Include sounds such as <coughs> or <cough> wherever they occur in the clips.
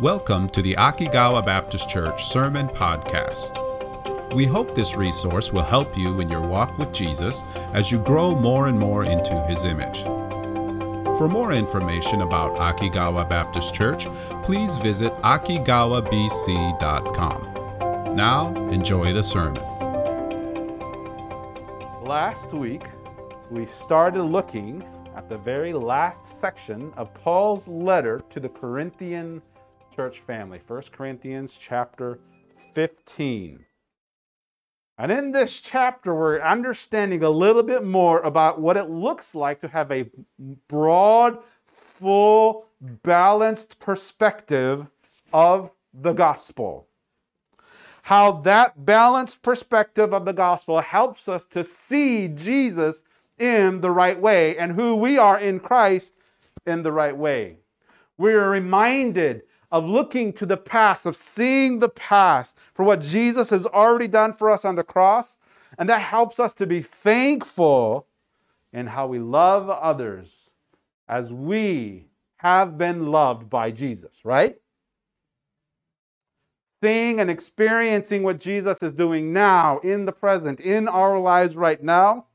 Welcome to the Akigawa Baptist Church Sermon Podcast. We hope this resource will help you in your walk with Jesus as you grow more and more into his image. For more information about Akigawa Baptist Church, please visit akigawabc.com. Now, enjoy the sermon. Last week, we started looking at the very last section of Paul's letter to the Corinthian family, 1 Corinthians chapter 15. And in this chapter, we're understanding a little bit more about what it looks like to have a broad, full, balanced perspective of the gospel. How that balanced perspective of the gospel helps us to see Jesus in the right way and who we are in Christ in the right way. We are reminded of looking to the past, of seeing the past for what Jesus has already done for us on the cross. And that helps us to be thankful in how we love others as we have been loved by Jesus, right? Seeing and experiencing what Jesus is doing now, in the present, in our lives right now,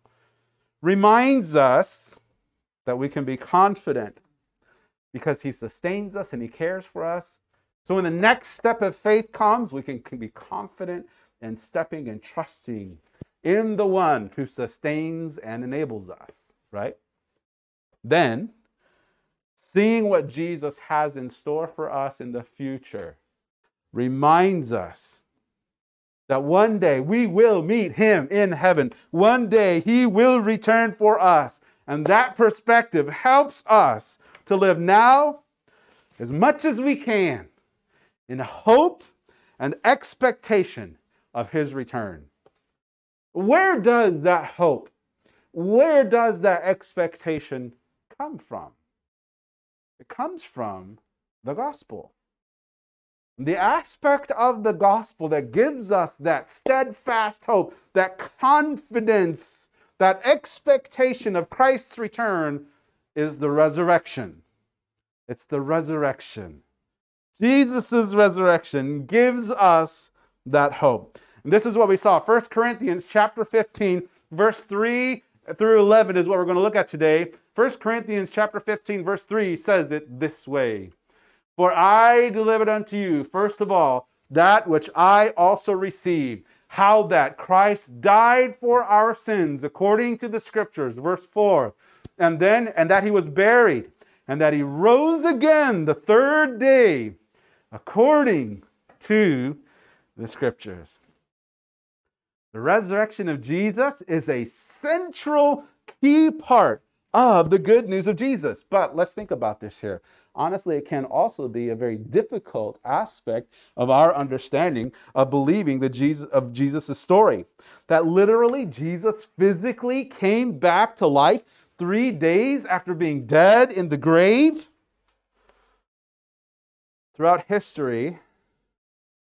reminds us that we can be confident because he sustains us and he cares for us. So when the next step of faith comes, we can, can be confident and stepping and trusting in the one who sustains and enables us, right? Then, seeing what Jesus has in store for us in the future reminds us that one day we will meet him in heaven. One day he will return for us. And that perspective helps us to live now as much as we can in hope and expectation of his return. Where does that hope, where does that expectation come from? It comes from the gospel. The aspect of the gospel that gives us that steadfast hope, that confidence, that expectation of Christ's return is the resurrection. It's the resurrection. Jesus' resurrection gives us that hope. And this is what we saw. 1 Corinthians chapter 15, verse 3 through 11 is what we're going to look at today. 1 Corinthians chapter 15, verse 3 says it this way. For I delivered unto you, first of all, that which I also received, how that Christ died for our sins according to the scriptures, verse 4 and then and that he was buried and that he rose again the third day according to the scriptures. The resurrection of Jesus is a central key part of the good news of Jesus. But let's think about this here. Honestly, it can also be a very difficult aspect of our understanding of believing the Jesus of Jesus' story. That literally Jesus physically came back to life three days after being dead in the grave. Throughout history,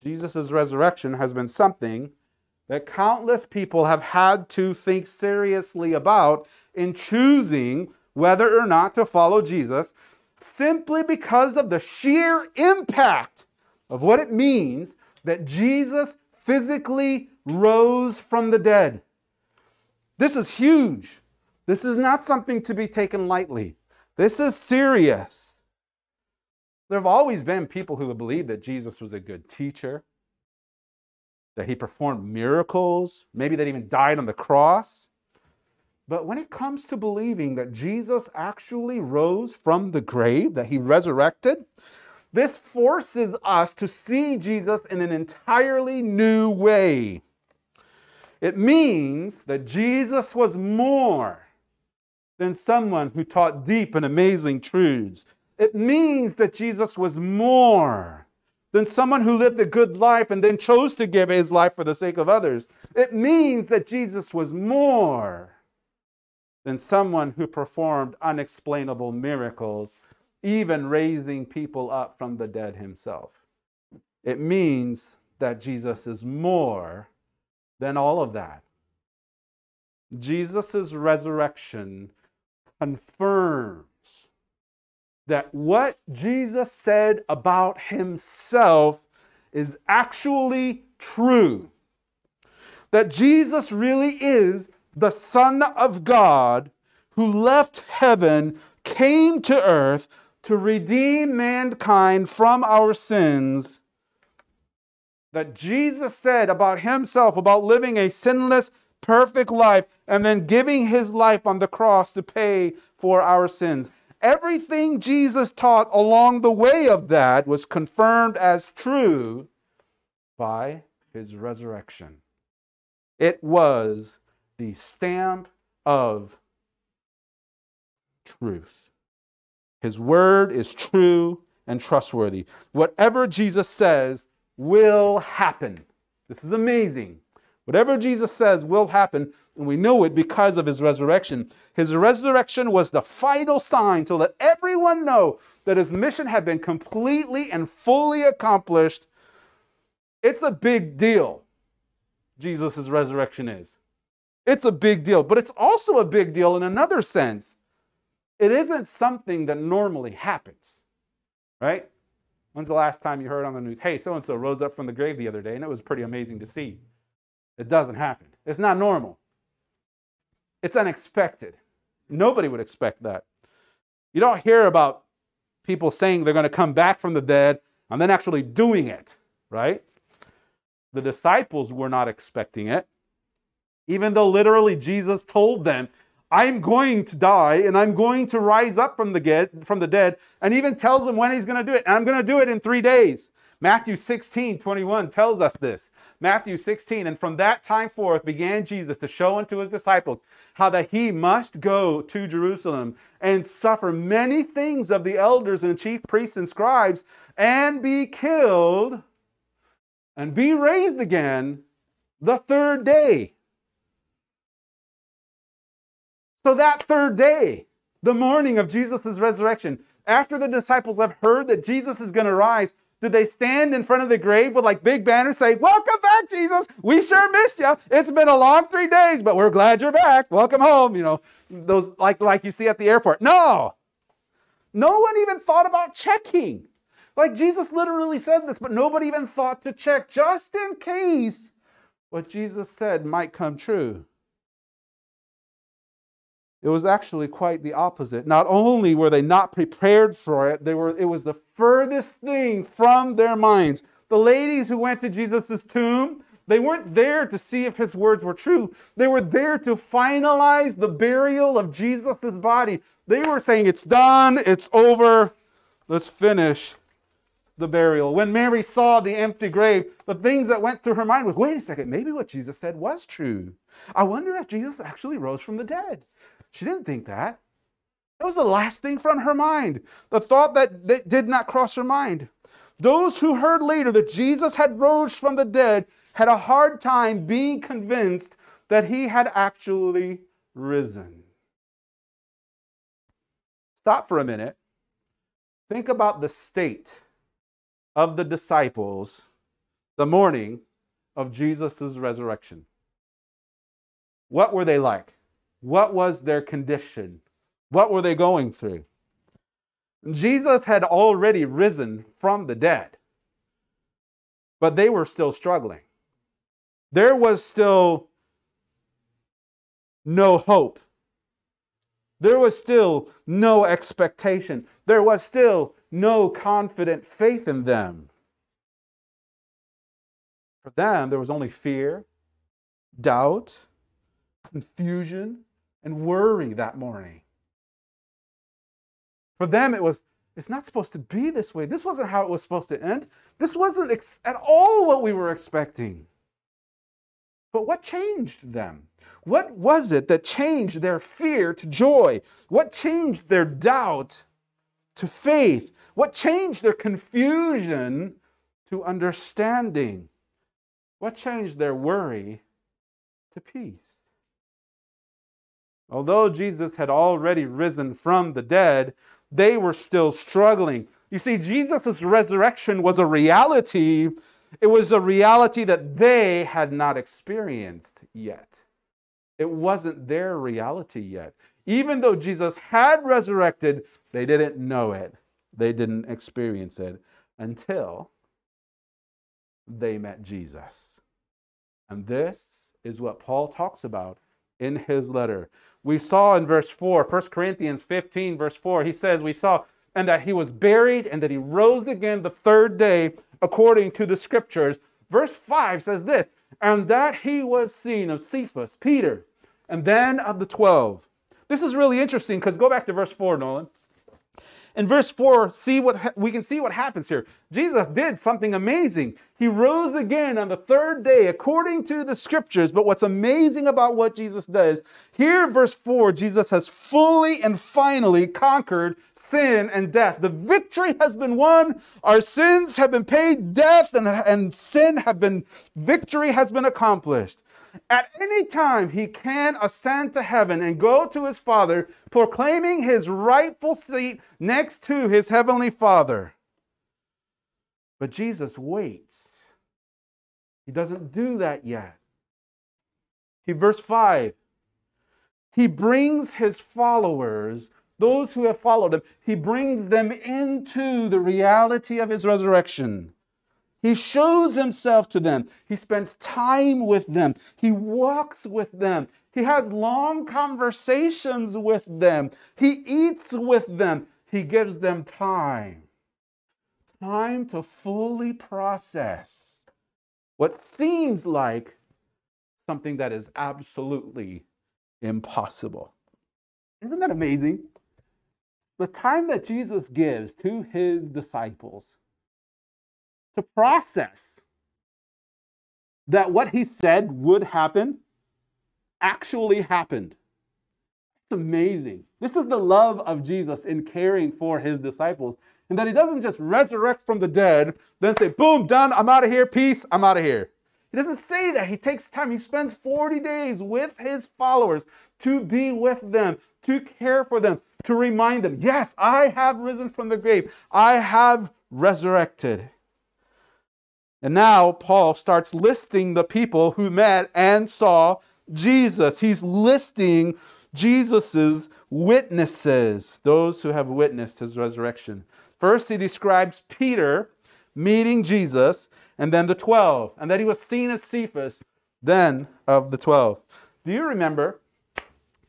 Jesus' resurrection has been something that countless people have had to think seriously about in choosing whether or not to follow Jesus, simply because of the sheer impact of what it means that Jesus physically rose from the dead. This is huge. This is not something to be taken lightly. This is serious. There have always been people who have believed that Jesus was a good teacher, that he performed miracles, maybe that even died on the cross. But when it comes to believing that Jesus actually rose from the grave, that he resurrected, this forces us to see Jesus in an entirely new way. It means that Jesus was more than someone who taught deep and amazing truths. It means that Jesus was more than someone who lived a good life and then chose to give his life for the sake of others. It means that Jesus was more than someone who performed unexplainable miracles, even raising people up from the dead himself. It means that Jesus is more than all of that. Jesus' resurrection confirms that what Jesus said about himself is actually true. That Jesus really is the Son of God who left heaven, came to earth to redeem mankind from our sins. That Jesus said about himself, about living a sinless, perfect life, and then giving his life on the cross to pay for our sins. Everything Jesus taught along the way of that was confirmed as true by his resurrection. It was the stamp of truth. His word is true and trustworthy. Whatever Jesus says will happen. This is amazing. Whatever Jesus says will happen, and we know it because of his resurrection. His resurrection was the final sign to let everyone know that his mission had been completely and fully accomplished. It's a big deal, Jesus' resurrection is. It's a big deal, but it's also a big deal in another sense. It isn't something that normally happens, right? When's the last time you heard on the news, hey, so and so rose up from the grave the other day, and it was pretty amazing to see? It doesn't happen. It's not normal. It's unexpected. Nobody would expect that. You don't hear about people saying they're going to come back from the dead and then actually doing it, right? The disciples were not expecting it. Even though literally Jesus told them, I'm going to die and I'm going to rise up from the, get, from the dead, and even tells them when he's going to do it. And I'm going to do it in three days. Matthew 16, 21 tells us this. Matthew 16, and from that time forth began Jesus to show unto his disciples how that he must go to Jerusalem and suffer many things of the elders and chief priests and scribes and be killed and be raised again the third day. So that third day, the morning of Jesus' resurrection, after the disciples have heard that Jesus is going to rise, did they stand in front of the grave with like big banners saying, Welcome back, Jesus. We sure missed you. It's been a long three days, but we're glad you're back. Welcome home. You know, those like, like you see at the airport. No. No one even thought about checking. Like Jesus literally said this, but nobody even thought to check just in case what Jesus said might come true. It was actually quite the opposite. Not only were they not prepared for it, they were, it was the furthest thing from their minds. The ladies who went to Jesus' tomb, they weren't there to see if his words were true. They were there to finalize the burial of Jesus' body. They were saying, It's done, it's over, let's finish the burial. When Mary saw the empty grave, the things that went through her mind was wait a second, maybe what Jesus said was true. I wonder if Jesus actually rose from the dead. She didn't think that. That was the last thing from her mind. The thought that, that did not cross her mind. Those who heard later that Jesus had rose from the dead had a hard time being convinced that he had actually risen. Stop for a minute. Think about the state of the disciples the morning of Jesus' resurrection. What were they like? What was their condition? What were they going through? Jesus had already risen from the dead, but they were still struggling. There was still no hope. There was still no expectation. There was still no confident faith in them. For them, there was only fear, doubt, confusion, and worry that morning. For them, it was, it's not supposed to be this way. This wasn't how it was supposed to end. This wasn't ex- at all what we were expecting. But what changed them? What was it that changed their fear to joy? What changed their doubt to faith? What changed their confusion to understanding? What changed their worry to peace? Although Jesus had already risen from the dead, they were still struggling. You see, Jesus' resurrection was a reality. It was a reality that they had not experienced yet. It wasn't their reality yet. Even though Jesus had resurrected, they didn't know it. They didn't experience it until they met Jesus. And this is what Paul talks about in his letter. We saw in verse 4, 1 Corinthians 15, verse 4, he says, We saw, and that he was buried and that he rose again the third day according to the scriptures. Verse 5 says this, and that he was seen of Cephas, Peter, and then of the 12. This is really interesting because go back to verse 4, Nolan. In verse 4, see what ha- we can see what happens here. Jesus did something amazing. He rose again on the third day according to the scriptures. But what's amazing about what Jesus does, here verse 4, Jesus has fully and finally conquered sin and death. The victory has been won. Our sins have been paid, death and, and sin have been victory has been accomplished. At any time, he can ascend to heaven and go to his Father, proclaiming his rightful seat next to his heavenly Father. But Jesus waits. He doesn't do that yet. He, verse 5, he brings his followers, those who have followed him, he brings them into the reality of his resurrection. He shows himself to them. He spends time with them. He walks with them. He has long conversations with them. He eats with them. He gives them time. Time to fully process what seems like something that is absolutely impossible. Isn't that amazing? The time that Jesus gives to his disciples to process that what he said would happen actually happened. It's amazing. This is the love of Jesus in caring for his disciples. And that he doesn't just resurrect from the dead, then say, boom, done, I'm out of here, peace, I'm out of here. He doesn't say that. He takes time. He spends 40 days with his followers to be with them, to care for them, to remind them, yes, I have risen from the grave. I have resurrected. And now Paul starts listing the people who met and saw Jesus. He's listing Jesus's witnesses, those who have witnessed his resurrection. First, he describes Peter meeting Jesus, and then the 12, and that he was seen as Cephas, then of the 12. Do you remember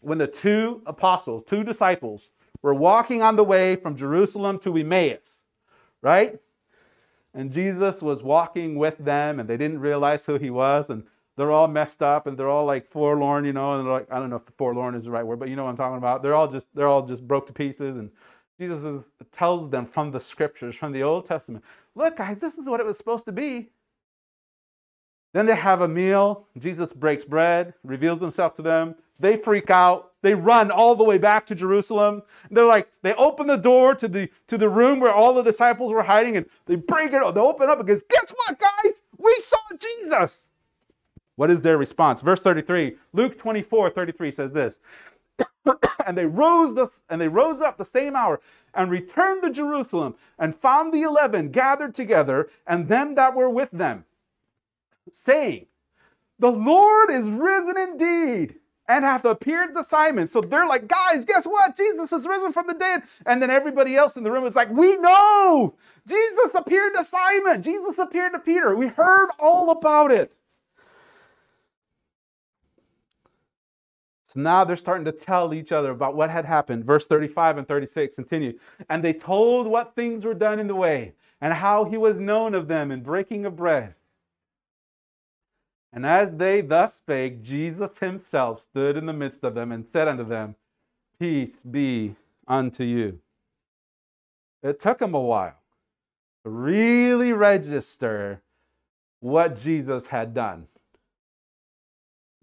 when the two apostles, two disciples, were walking on the way from Jerusalem to Emmaus, right? And Jesus was walking with them, and they didn't realize who he was, and they're all messed up, and they're all like forlorn, you know, and they're like, I don't know if the forlorn is the right word, but you know what I'm talking about. They're all just they're all just broke to pieces, and Jesus tells them from the scriptures, from the Old Testament, look, guys, this is what it was supposed to be. Then they have a meal. Jesus breaks bread, reveals himself to them. They freak out. They run all the way back to Jerusalem. They're like, they open the door to the to the room where all the disciples were hiding, and they break it. They open up and goes, guess what, guys? We saw Jesus. What is their response? Verse 33, Luke 24, 33 says this. <coughs> and they rose this and they rose up the same hour and returned to Jerusalem and found the eleven gathered together and them that were with them, saying, The Lord is risen indeed and hath appeared to Simon. So they're like, guys, guess what? Jesus has risen from the dead. And then everybody else in the room is like, we know. Jesus appeared to Simon. Jesus appeared to Peter. We heard all about it. So now they're starting to tell each other about what had happened. Verse 35 and 36 continue. And they told what things were done in the way and how he was known of them in breaking of bread. And as they thus spake, Jesus himself stood in the midst of them and said unto them, Peace be unto you. It took him a while to really register what Jesus had done.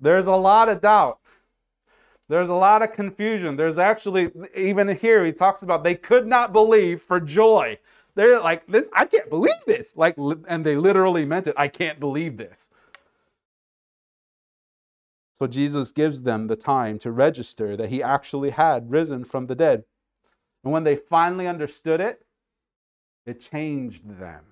There's a lot of doubt. There's a lot of confusion. There's actually, even here, he talks about they could not believe for joy. They're like, this, I can't believe this. Like, and they literally meant it. I can't believe this. So Jesus gives them the time to register that he actually had risen from the dead. And when they finally understood it, it changed them.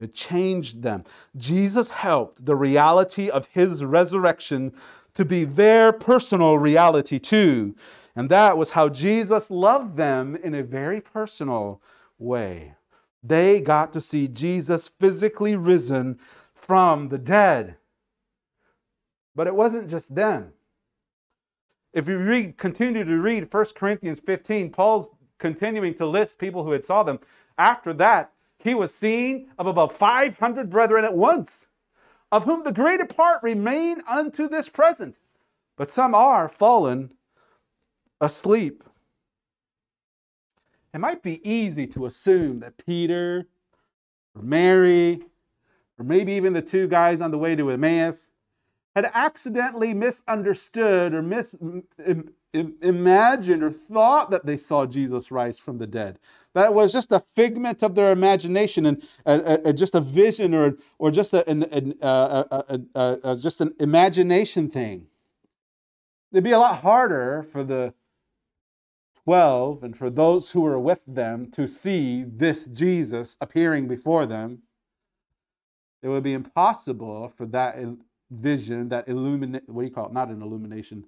It changed them. Jesus helped the reality of his resurrection to be their personal reality too. And that was how Jesus loved them in a very personal way. They got to see Jesus physically risen from the dead. But it wasn't just them. If you read, continue to read 1 Corinthians 15, Paul's continuing to list people who had saw them. After that, he was seen of about 500 brethren at once, of whom the greater part remain unto this present, but some are fallen asleep. It might be easy to assume that Peter or Mary, or maybe even the two guys on the way to Emmaus, had accidentally misunderstood or mis- imagined or thought that they saw Jesus rise from the dead. That was just a figment of their imagination and uh, uh, just a vision or, or just, a, an, an, uh, just an imagination thing. It'd be a lot harder for the 12 and for those who were with them to see this Jesus appearing before them. It would be impossible for that vision, that illuminate, what do you call it? Not an illumination.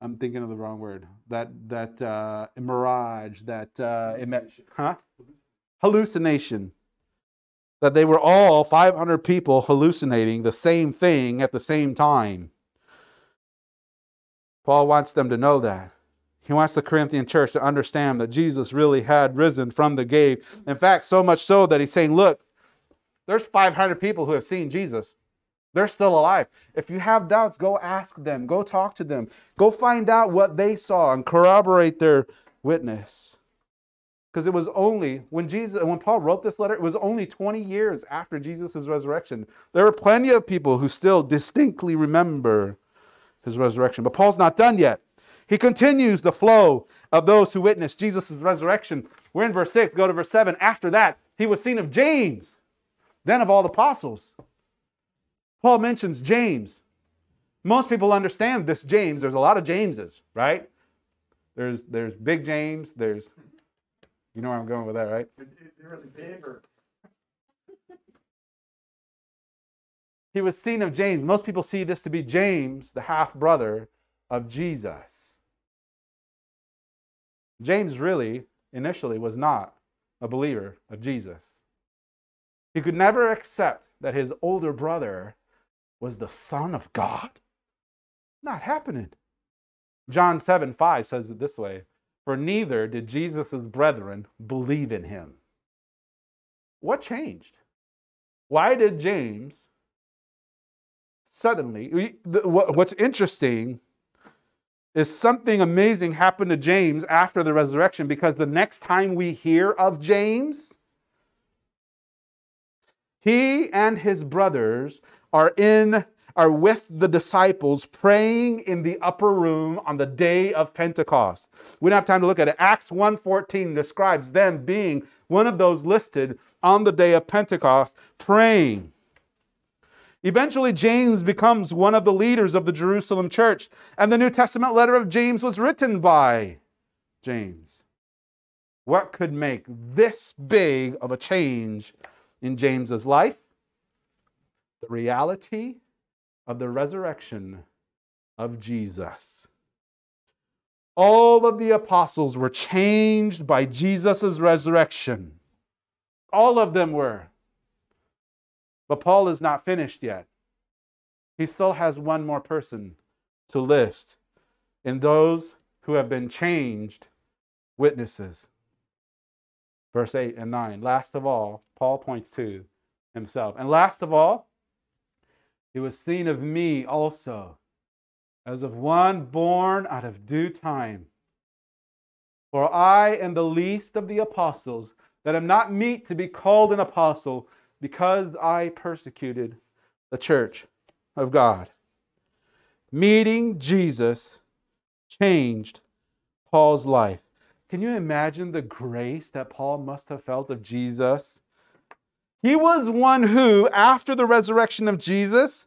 I'm thinking of the wrong word. That that uh, mirage, that uh, huh? hallucination. That they were all 500 people hallucinating the same thing at the same time. Paul wants them to know that. He wants the Corinthian church to understand that Jesus really had risen from the grave. In fact, so much so that he's saying, look, there's 500 people who have seen Jesus. They're still alive. If you have doubts, go ask them, go talk to them, go find out what they saw and corroborate their witness. Because it was only when Jesus when Paul wrote this letter, it was only 20 years after Jesus' resurrection. There were plenty of people who still distinctly remember his resurrection. But Paul's not done yet. He continues the flow of those who witnessed Jesus' resurrection. We're in verse 6, go to verse 7. After that, he was seen of James, then of all the apostles. Paul mentions James. Most people understand this James. There's a lot of Jameses, right? There's there's big James. There's you know where I'm going with that, right? Really big or he was seen of James. Most people see this to be James, the half brother of Jesus. James really, initially, was not a believer of Jesus. He could never accept that his older brother was the Son of God? Not happening. John 7 5 says it this way For neither did Jesus' brethren believe in him. What changed? Why did James suddenly? What's interesting is something amazing happened to James after the resurrection because the next time we hear of James, he and his brothers are in are with the disciples praying in the upper room on the day of Pentecost. We don't have time to look at it. Acts 1:14 describes them being one of those listed on the day of Pentecost praying. Eventually, James becomes one of the leaders of the Jerusalem church, and the New Testament letter of James was written by James. What could make this big of a change in James's life? The reality of the resurrection of Jesus. All of the apostles were changed by Jesus' resurrection. All of them were. But Paul is not finished yet. He still has one more person to list in those who have been changed witnesses. Verse 8 and 9. Last of all, Paul points to himself. And last of all, it was seen of me also, as of one born out of due time. For I am the least of the apostles, that am not meet to be called an apostle, because I persecuted the church of God. Meeting Jesus changed Paul's life. Can you imagine the grace that Paul must have felt of Jesus? He was one who, after the resurrection of Jesus,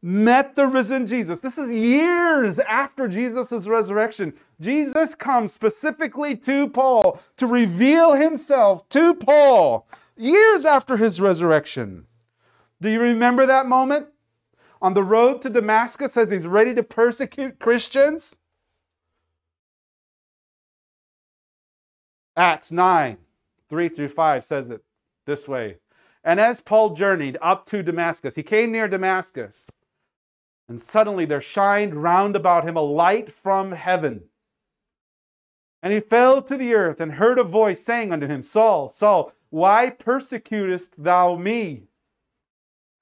met the risen Jesus. This is years after Jesus' resurrection. Jesus comes specifically to Paul to reveal himself to Paul years after his resurrection. Do you remember that moment? On the road to Damascus as he's ready to persecute Christians? Acts 9, 3 through 5 says it this way. And as Paul journeyed up to Damascus, he came near Damascus, and suddenly there shined round about him a light from heaven. And he fell to the earth and heard a voice saying unto him, Saul, Saul, why persecutest thou me?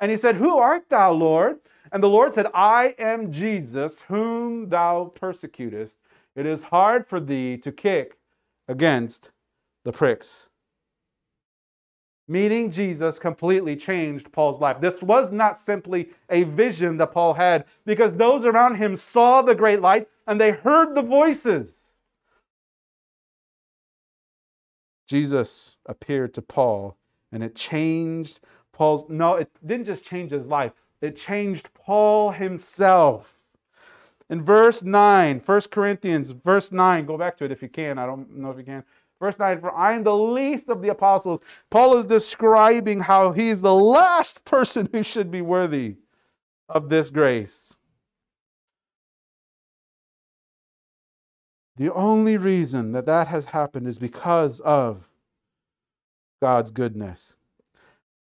And he said, Who art thou, Lord? And the Lord said, I am Jesus, whom thou persecutest. It is hard for thee to kick against the pricks. Meeting Jesus completely changed Paul's life. This was not simply a vision that Paul had, because those around him saw the great light and they heard the voices. Jesus appeared to Paul and it changed Paul's. No, it didn't just change his life, it changed Paul himself. In verse 9, 1 Corinthians, verse 9, go back to it if you can. I don't know if you can. Verse 9, for I am the least of the apostles. Paul is describing how he's the last person who should be worthy of this grace. The only reason that that has happened is because of God's goodness.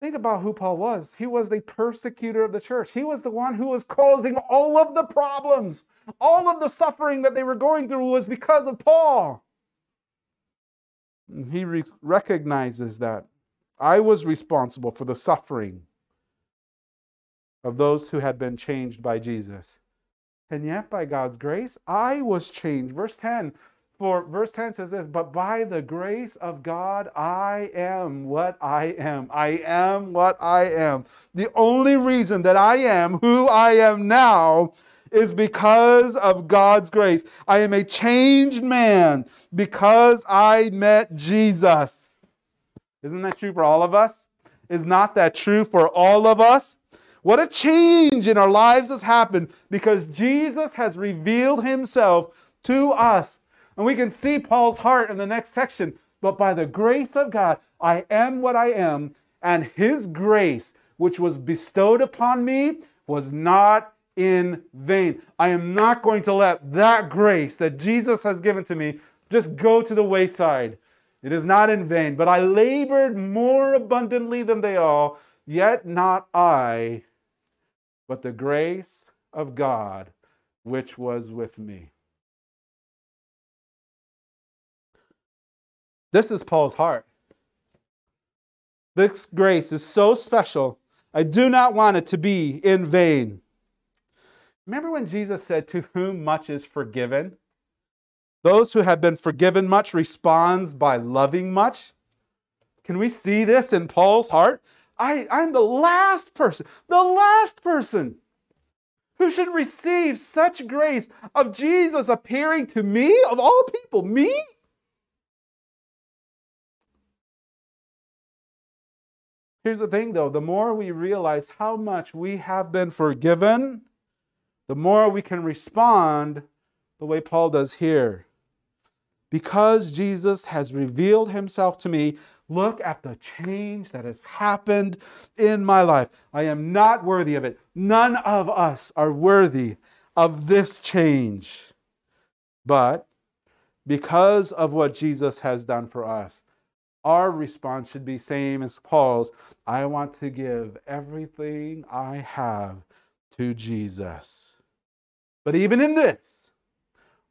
Think about who Paul was. He was the persecutor of the church. He was the one who was causing all of the problems. All of the suffering that they were going through was because of Paul. He re- recognizes that I was responsible for the suffering of those who had been changed by Jesus. And yet, by God's grace, I was changed. Verse 10 for verse 10 says this, but by the grace of God, I am what I am. I am what I am. The only reason that I am who I am now is because of God's grace. I am a changed man because I met Jesus. Isn't that true for all of us? Is not that true for all of us? What a change in our lives has happened because Jesus has revealed himself to us and we can see Paul's heart in the next section. But by the grace of God, I am what I am, and his grace, which was bestowed upon me, was not in vain. I am not going to let that grace that Jesus has given to me just go to the wayside. It is not in vain, but I labored more abundantly than they all, yet not I, but the grace of God which was with me. This is Paul's heart. This grace is so special. I do not want it to be in vain. Remember when Jesus said, To whom much is forgiven? Those who have been forgiven much responds by loving much. Can we see this in Paul's heart? I, I'm the last person, the last person who should receive such grace of Jesus appearing to me, of all people, me? Here's the thing though the more we realize how much we have been forgiven, the more we can respond the way Paul does here. Because Jesus has revealed himself to me, look at the change that has happened in my life. I am not worthy of it. None of us are worthy of this change. But because of what Jesus has done for us, our response should be same as Paul's. I want to give everything I have to Jesus. But even in this,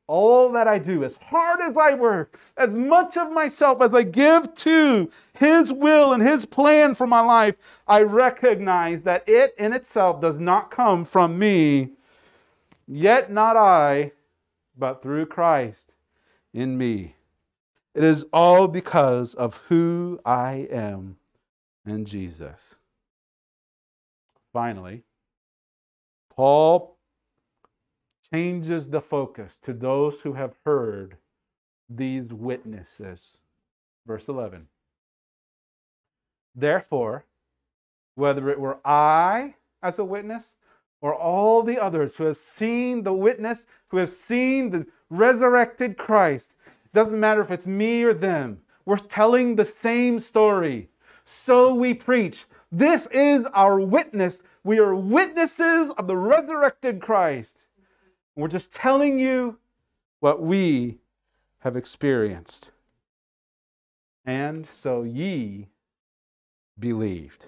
all that I do, as hard as I work, as much of myself as I give to His will and His plan for my life, I recognize that it in itself does not come from me, yet not I, but through Christ in me. It is all because of who I am in Jesus. Finally, Paul changes the focus to those who have heard these witnesses. Verse 11. Therefore, whether it were I as a witness or all the others who have seen the witness, who have seen the resurrected Christ, doesn't matter if it's me or them. We're telling the same story. So we preach. This is our witness. We are witnesses of the resurrected Christ. We're just telling you what we have experienced. And so ye believed.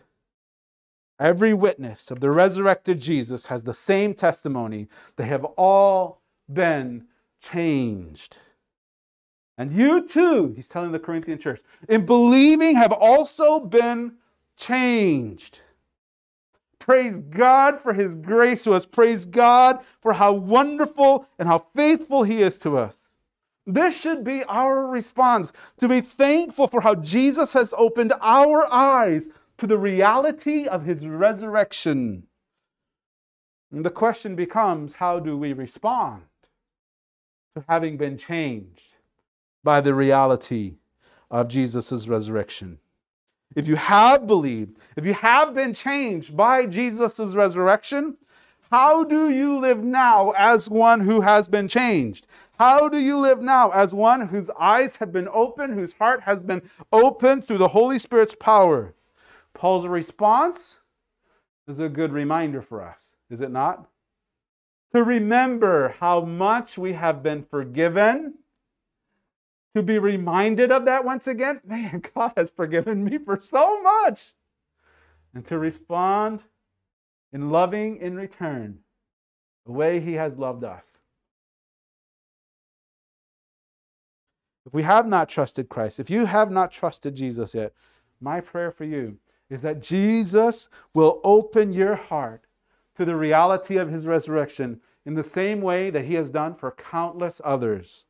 Every witness of the resurrected Jesus has the same testimony. They have all been changed. And you too, he's telling the Corinthian church, in believing have also been changed. Praise God for his grace to us. Praise God for how wonderful and how faithful he is to us. This should be our response to be thankful for how Jesus has opened our eyes to the reality of his resurrection. And the question becomes how do we respond to having been changed by the reality of Jesus' resurrection? If you have believed, if you have been changed by Jesus' resurrection, how do you live now as one who has been changed? How do you live now as one whose eyes have been opened, whose heart has been opened through the Holy Spirit's power? Paul's response is a good reminder for us, is it not? To remember how much we have been forgiven, to be reminded of that once again. <laughs> Man, God has forgiven me for so much. And to respond in loving in return the way He has loved us. If we have not trusted Christ, if you have not trusted Jesus yet, my prayer for you is that Jesus will open your heart to the reality of his resurrection in the same way that he has done for countless others.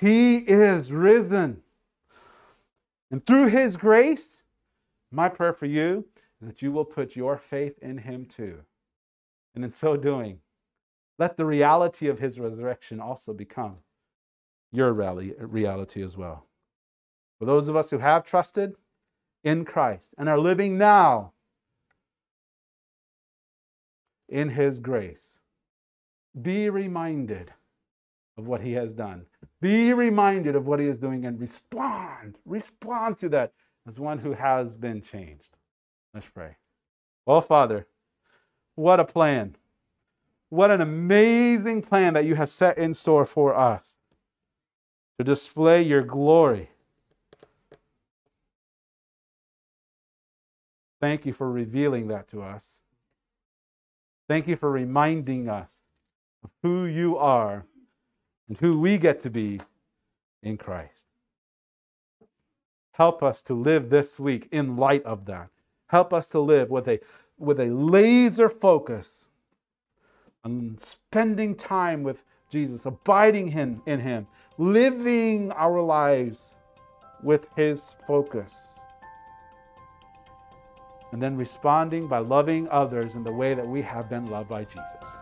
He is risen. And through his grace, my prayer for you is that you will put your faith in him too. And in so doing, let the reality of his resurrection also become your reality as well. For those of us who have trusted, in Christ and are living now in His grace. Be reminded of what He has done. Be reminded of what He is doing and respond. Respond to that as one who has been changed. Let's pray. Oh, Father, what a plan. What an amazing plan that you have set in store for us to display your glory Thank you for revealing that to us. Thank you for reminding us of who you are and who we get to be in Christ. Help us to live this week in light of that. Help us to live with a, with a laser focus on spending time with Jesus, abiding him, in Him, living our lives with His focus and then responding by loving others in the way that we have been loved by Jesus.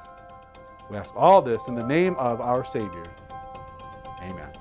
We ask all this in the name of our Savior. Amen.